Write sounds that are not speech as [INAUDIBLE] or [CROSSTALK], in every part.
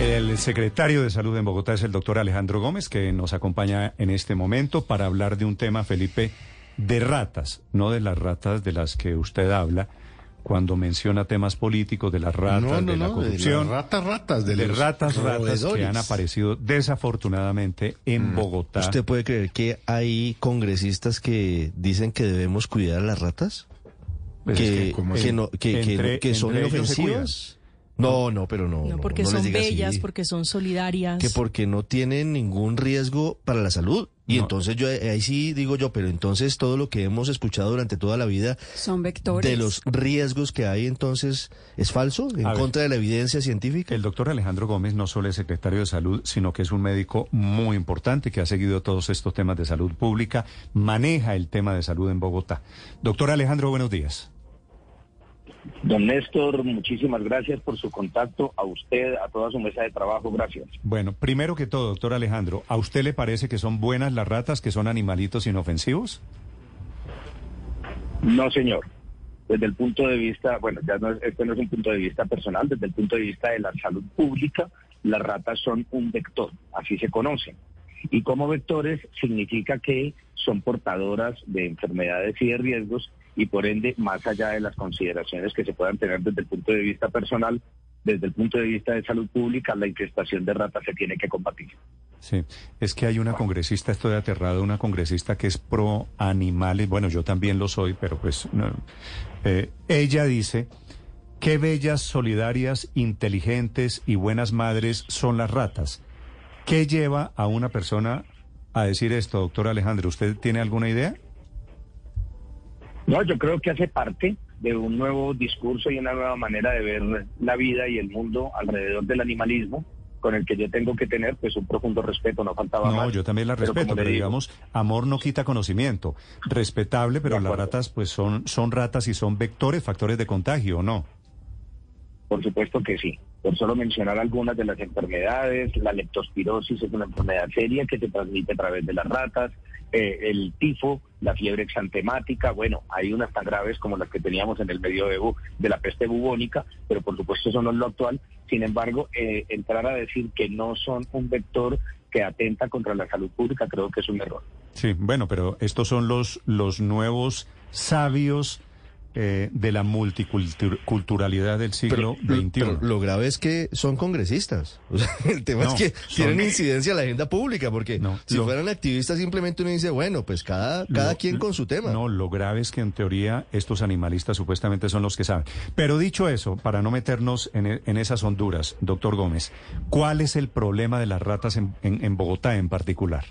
El secretario de Salud en Bogotá es el doctor Alejandro Gómez, que nos acompaña en este momento para hablar de un tema, Felipe, de ratas, no de las ratas de las que usted habla cuando menciona temas políticos, de las ratas, de la corrupción. De las ratas, ratas, de, de los ratas, ratas que han aparecido desafortunadamente en Bogotá. ¿Usted puede creer que hay congresistas que dicen que debemos cuidar a las ratas? Pues es que, que, ¿cómo que que- que- Entre- que son entre ellos se inofensivas. No, no, pero no. No, porque no son diga así. bellas, porque son solidarias. Que porque no tienen ningún riesgo para la salud. Y No. entonces yo eh, ahí sí digo yo, pero entonces todo lo que hemos escuchado durante toda la vida Son vectores. de los riesgos que hay entonces es falso en A ver. contra de la evidencia científica. El doctor Alejandro Gómez no solo es secretario de salud, sino que es un médico muy importante que ha seguido todos estos temas de salud pública, maneja el tema de salud en Bogotá. Doctor Alejandro, buenos días. Don Néstor, muchísimas gracias por su contacto, a usted, a toda su mesa de trabajo, gracias. Bueno, primero que todo, doctor Alejandro, ¿a usted le parece que son buenas las ratas, que son animalitos inofensivos? No, señor. Desde el punto de vista, bueno, ya no es, este no es un punto de vista personal, desde el punto de vista de la salud pública, las ratas son un vector, así se conocen. Y como vectores significa que son portadoras de enfermedades y de riesgos y por ende, más allá de las consideraciones que se puedan tener desde el punto de vista personal, desde el punto de vista de salud pública, la infestación de ratas se tiene que combatir. Sí, es que hay una congresista, estoy aterrado, una congresista que es pro animales, bueno, yo también lo soy, pero pues no. Eh, ella dice, qué bellas, solidarias, inteligentes y buenas madres son las ratas. ¿Qué lleva a una persona a decir esto, doctor Alejandro? ¿Usted tiene alguna idea? No, yo creo que hace parte de un nuevo discurso y una nueva manera de ver la vida y el mundo alrededor del animalismo, con el que yo tengo que tener pues un profundo respeto, no faltaba No, más. yo también la Pero respeto, pero, digo, digamos, amor no quita conocimiento. Respetable, pero las ratas pues son, son ratas y son vectores, factores de contagio, ¿o no? Por supuesto que sí. Por solo mencionar algunas de las enfermedades, la leptospirosis es una enfermedad seria que se transmite a través de las ratas, eh, el tifo, la fiebre exantemática, bueno, hay unas tan graves como las que teníamos en el medioevo de la peste bubónica, pero por supuesto eso no es lo actual. Sin embargo, eh, entrar a decir que no son un vector que atenta contra la salud pública creo que es un error. Sí, bueno, pero estos son los, los nuevos sabios eh, de la multiculturalidad del siglo Pero- XXI. pero lo grave es que son congresistas. [LAUGHS] O sea, el tema No, es que son- tienen incidencia en la agenda pública, porque No, si lo- fueran activistas simplemente uno dice, bueno, pues cada, cada Lo- quien con su tema. No, lo grave es que en teoría estos animalistas supuestamente son los que saben. Pero dicho eso, para no meternos en, e- en esas honduras, doctor Gómez, ¿cuál es el problema de las ratas en, en- en Bogotá en particular?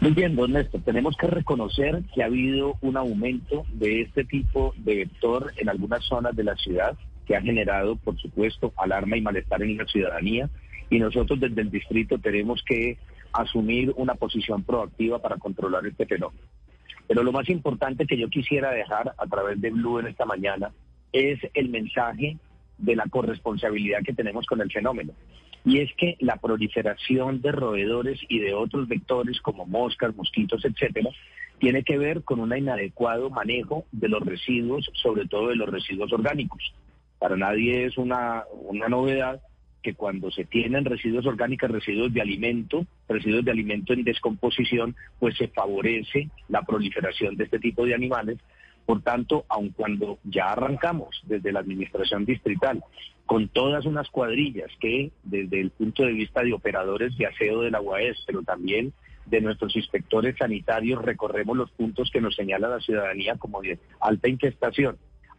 Muy bien, don Néstor, tenemos que reconocer que ha habido un aumento de este tipo de vector en algunas zonas de la ciudad que ha generado, por supuesto, alarma y malestar en la ciudadanía y nosotros desde el distrito tenemos que asumir una posición proactiva para controlar este fenómeno. Pero lo más importante que yo quisiera dejar a través de Blue en esta mañana es el mensaje de la corresponsabilidad que tenemos con el fenómeno. Y es que la proliferación de roedores y de otros vectores como moscas, mosquitos, etcétera, tiene que ver con un inadecuado manejo de los residuos, sobre todo de los residuos orgánicos. Para nadie es una, una novedad que cuando se tienen residuos orgánicos, residuos de alimento, residuos de alimento en descomposición, pues se favorece la proliferación de este tipo de animales. Por tanto, aun cuando ya arrancamos desde la administración distrital con todas unas cuadrillas que desde el punto de vista de operadores de aseo de la UAS, pero también de nuestros inspectores sanitarios, recorremos los puntos que nos señala la ciudadanía como de alta infestación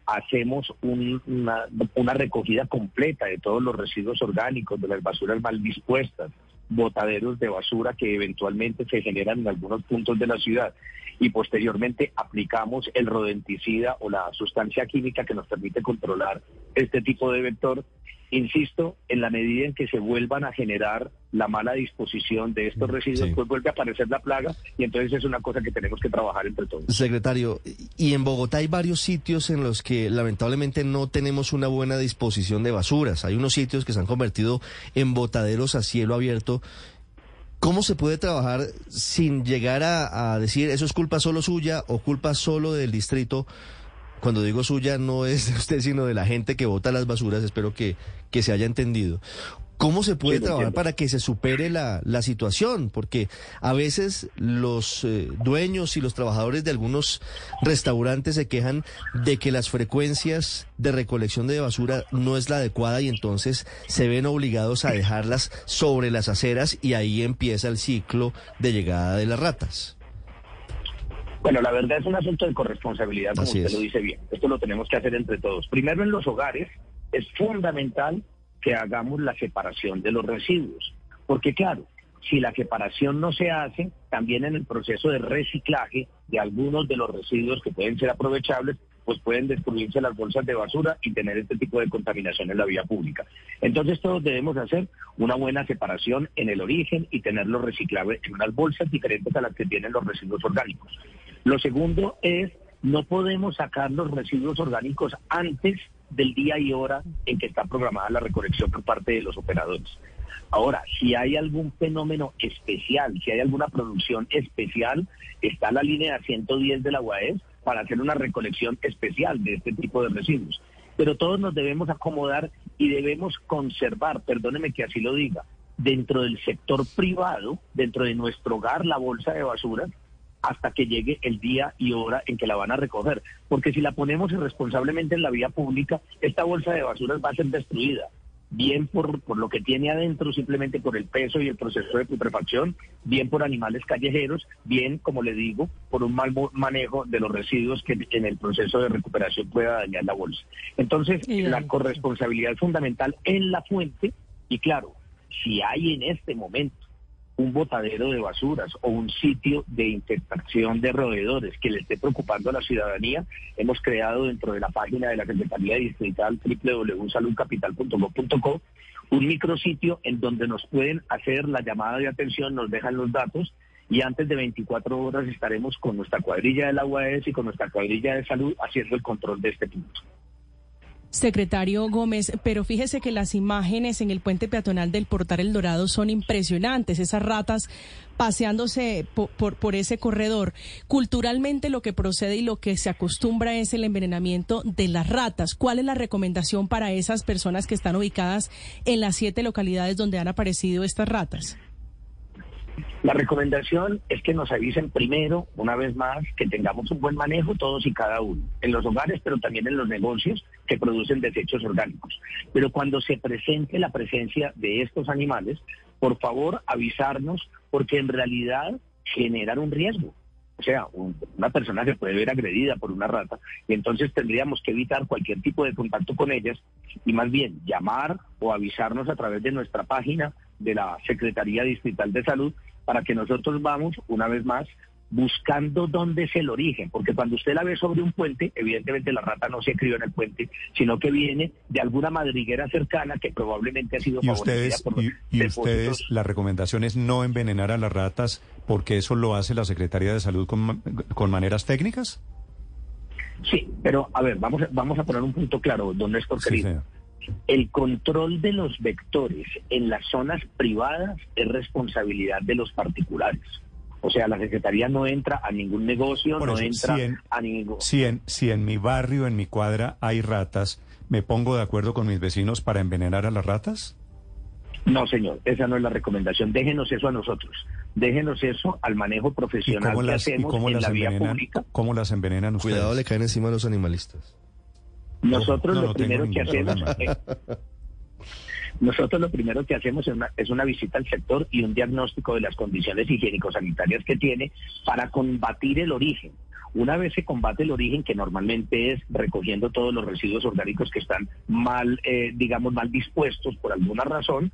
hacemos un- una, una recogida completa de todos los residuos orgánicos, de las basuras mal dispuestas, botaderos de basura que eventualmente se generan en algunos puntos de la ciudad y posteriormente aplicamos el rodenticida o la sustancia química que nos permite controlar este tipo de vector. Insisto, en la medida en que se vuelvan a generar la mala disposición de estos residuos, Sí. pues vuelve a aparecer la plaga y entonces es una cosa que tenemos que trabajar entre todos. Secretario, y en Bogotá hay varios sitios en los que lamentablemente no tenemos una buena disposición de basuras. Hay unos sitios que se han convertido en botaderos a cielo abierto. ¿Cómo se puede trabajar sin llegar a, a decir eso es culpa solo suya o culpa solo del distrito cuando digo suya no es de usted, sino de la gente que bota las basuras, espero que, que se haya entendido. ¿Cómo se puede Sí, trabajar para que se supere la, la situación? Porque a veces los eh, dueños y los trabajadores de algunos restaurantes se quejan de que las frecuencias de recolección de basura no es la adecuada y entonces se ven obligados a dejarlas sobre las aceras y ahí empieza el ciclo de llegada de las ratas. Bueno, la verdad es un asunto de corresponsabilidad, como Así usted es. lo dice bien. Esto lo tenemos que hacer entre todos. Primero, en los hogares es fundamental que hagamos la separación de los residuos. Porque claro, si la separación no se hace, también en el proceso de reciclaje de algunos de los residuos que pueden ser aprovechables, pues pueden destruirse las bolsas de basura y tener este tipo de contaminación en la vía pública. Entonces todos debemos hacer una buena separación en el origen y tenerlo reciclado en unas bolsas diferentes a las que tienen los residuos orgánicos. Lo segundo es, no podemos sacar los residuos orgánicos antes del día y hora en que está programada la recolección por parte de los operadores. Ahora, si hay algún fenómeno especial, si hay alguna producción especial, está la línea 110 de la UAES para hacer una recolección especial de este tipo de residuos. Pero todos nos debemos acomodar y debemos conservar, perdóneme que así lo diga, dentro del sector privado, dentro de nuestro hogar, la bolsa de basura, hasta que llegue el día y hora en que la van a recoger. Porque si la ponemos irresponsablemente en la vía pública, esta bolsa de basura va a ser destruida. Bien por, por lo que tiene adentro, simplemente por el peso y el proceso de putrefacción, bien por animales callejeros, bien, como le digo, por un mal manejo de los residuos que en el proceso de recuperación pueda dañar la bolsa. Entonces, la corresponsabilidad es fundamental en la fuente y claro, si hay en este momento un botadero de basuras o un sitio de infectación de roedores que le esté preocupando a la ciudadanía, hemos creado dentro de la página de la Secretaría Distrital www.saludcapital.gov.co un micrositio en donde nos pueden hacer la llamada de atención, nos dejan los datos y antes de 24 horas estaremos con nuestra cuadrilla de la y con nuestra cuadrilla de salud haciendo el control de este punto. Secretario Gómez, pero fíjese que las imágenes en el puente peatonal del Portal El Dorado son impresionantes, esas ratas paseándose po- por, por, ese corredor. Culturalmente lo que procede y lo que se acostumbra es el envenenamiento de las ratas. ¿Cuál es la recomendación para esas personas que están ubicadas en las siete localidades donde han aparecido estas ratas? La recomendación es que nos avisen primero, una vez más, que tengamos un buen manejo todos y cada uno, en los hogares, pero también en los negocios que producen desechos orgánicos. Pero cuando se presente la presencia de estos animales, por favor avisarnos, porque en realidad generan un riesgo. O sea, un- una persona se puede ver agredida por una rata y entonces tendríamos que evitar cualquier tipo de contacto con ellas y más bien llamar o avisarnos a través de nuestra página de la Secretaría Distrital de Salud para que nosotros vamos, una vez más, buscando dónde es el origen, porque cuando usted la ve sobre un puente, evidentemente la rata no se crió en el puente, sino que viene de alguna madriguera cercana que probablemente ha sido Y favorecida ustedes, por y, y ustedes, la recomendación es no envenenar a las ratas porque eso lo hace la Secretaría de Salud con, con maneras técnicas. Sí, pero a ver, vamos a, vamos a poner un punto claro, don Néstor Sí, querido. señor. El control de los vectores en las zonas privadas es responsabilidad de los particulares. O sea, la Secretaría no entra a ningún negocio, Por no eso, entra si en- a ningún... Si en, si en mi barrio, en mi cuadra, hay ratas, ¿me pongo de acuerdo con mis vecinos para envenenar a las ratas? No, señor, esa no es la recomendación. Déjenos eso a nosotros. Déjenos eso al manejo ¿Y profesional cómo que las, y hacemos cómo en las la vía envenenan? pública. ¿Cómo las envenenan ustedes? Cuidado, le caen encima a los animalistas. Nosotros No, lo no primero que hacemos eh, nosotros lo primero que hacemos es una, es una visita al sector y un diagnóstico de las condiciones higiénico-sanitarias que tiene para combatir el origen. Una vez se combate el origen, que normalmente es recogiendo todos los residuos orgánicos que están mal, eh, digamos, mal dispuestos por alguna razón,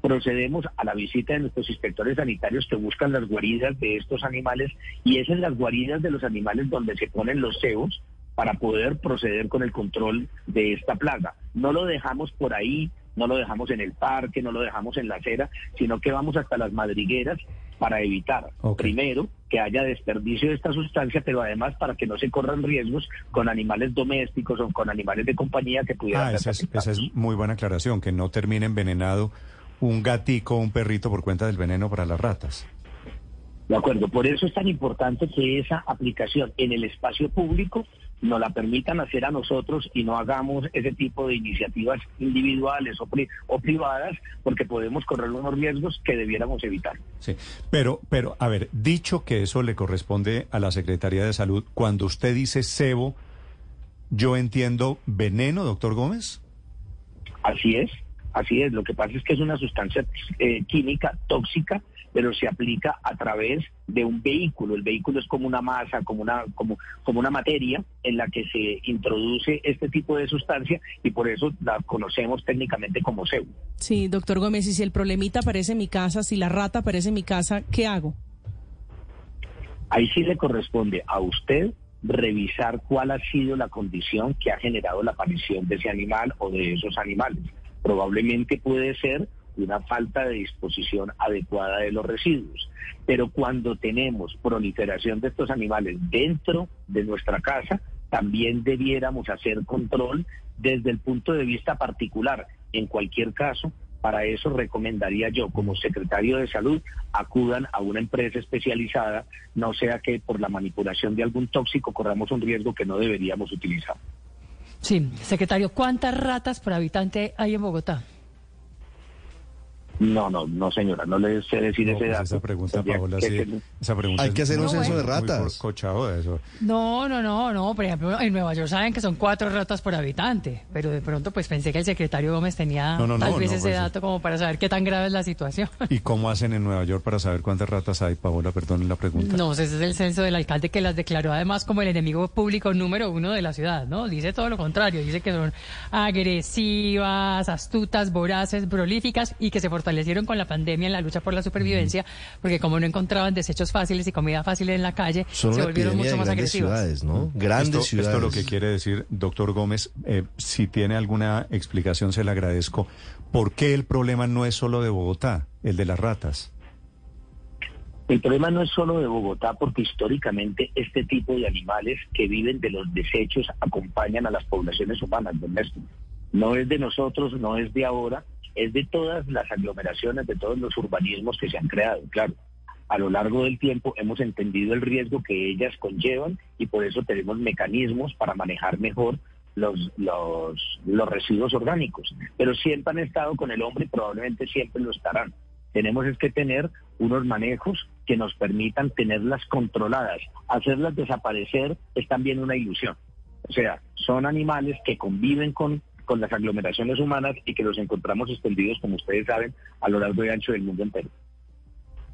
procedemos a la visita de nuestros inspectores sanitarios que buscan las guaridas de estos animales y es en las guaridas de los animales donde se ponen los cebos para poder proceder con el control de esta plaga. No lo dejamos por ahí, no lo dejamos en el parque, no lo dejamos en la acera, sino que vamos hasta las madrigueras para evitar, primero, que haya desperdicio de esta sustancia, pero además para que no se corran riesgos con animales domésticos o con animales de compañía que pudieran Ah, esa es, esa es muy buena aclaración, que no termine envenenado un gatico o un perrito por cuenta del veneno para las ratas. De acuerdo, por eso es tan importante que esa aplicación en el espacio público nos la permitan hacer a nosotros y no hagamos ese tipo de iniciativas individuales o, o privadas, porque podemos correr unos riesgos que debiéramos evitar. Sí, pero, pero, a ver, dicho que eso le corresponde a la Secretaría de Salud, cuando usted dice cebo, yo entiendo veneno, doctor Gómez. Así es, así es. Lo que pasa es que es una sustancia eh, química tóxica pero se aplica a través de un vehículo. El vehículo es como una masa, como una, como, como una materia en la que se introduce este tipo de sustancia y por eso la conocemos técnicamente como CEU. Sí, doctor Gómez, y si el problemita aparece en mi casa, si la rata aparece en mi casa, ¿qué hago? Ahí sí le corresponde a usted revisar cuál ha sido la condición que ha generado la aparición de ese animal o de esos animales. Probablemente puede ser una falta de disposición adecuada de los residuos. Pero cuando tenemos proliferación de estos animales dentro de nuestra casa, también debiéramos hacer control desde el punto de vista particular. En cualquier caso, para eso recomendaría yo, como secretario de salud, acudan a una empresa especializada, no sea que por la manipulación de algún tóxico corramos un riesgo que no deberíamos utilizar. Sí, secretario, ¿cuántas ratas por habitante hay en Bogotá? No, no, no, señora, no le sé decir ese pues dato. Esa pregunta, Paola, sí, esa pregunta Hay que hacer un censo de ratas. eso. No, no, no, no. Por ejemplo, en Nueva York saben que son cuatro ratas por habitante, pero de pronto pues pensé que el secretario Gómez tenía tal vez ese pues, dato como para saber qué tan grave es la situación. ¿Y cómo hacen en Nueva York para saber cuántas ratas hay, Paola? Perdón la pregunta. No, ese es el censo del alcalde que las declaró además como el enemigo público número uno de la ciudad, ¿no? Dice todo lo contrario, dice que son agresivas, astutas, voraces, prolíficas y que se fortalecieron con la pandemia en la lucha por la supervivencia, porque como no encontraban desechos fáciles y comida fácil en la calle, se volvieron mucho más agresivas. Ciudades, ¿no? Grandes ciudades. Esto lo que quiere decir, doctor Gómez, eh, si tiene alguna explicación se le agradezco. ¿Por qué el problema no es solo de Bogotá, el de las ratas? El problema no es solo de Bogotá, porque históricamente este tipo de animales que viven de los desechos acompañan a las poblaciones humanas, don Néstor. No es de nosotros, no es de ahora, es de todas las aglomeraciones, de todos los urbanismos que se han creado, claro. A lo largo del tiempo hemos entendido el riesgo que ellas conllevan y por eso tenemos mecanismos para manejar mejor los, los, los residuos orgánicos. Pero siempre han estado con el hombre y probablemente siempre lo estarán. Tenemos es que tener unos manejos que nos permitan tenerlas controladas. Hacerlas desaparecer es también una ilusión. O sea, son animales que conviven con con las aglomeraciones humanas y que los encontramos extendidos, como ustedes saben, a lo largo y ancho del mundo entero.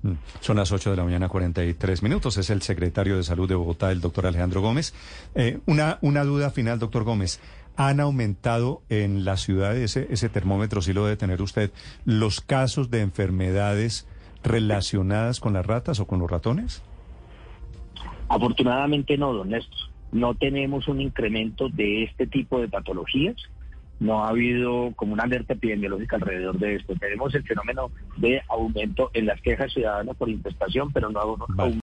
Mm. Son las 8 de la mañana, 43 minutos. Es el secretario de Salud de Bogotá, el doctor Alejandro Gómez. Eh, una, una duda final, doctor Gómez. ¿Han aumentado en la ciudad, ese, ese termómetro sí lo debe tener usted, los casos de enfermedades relacionadas con las ratas o con los ratones? Afortunadamente no, don Néstor. No tenemos un incremento de este tipo de patologías no ha habido como una alerta epidemiológica alrededor de esto. Tenemos el fenómeno de aumento en las quejas ciudadanas por infestación, pero no ha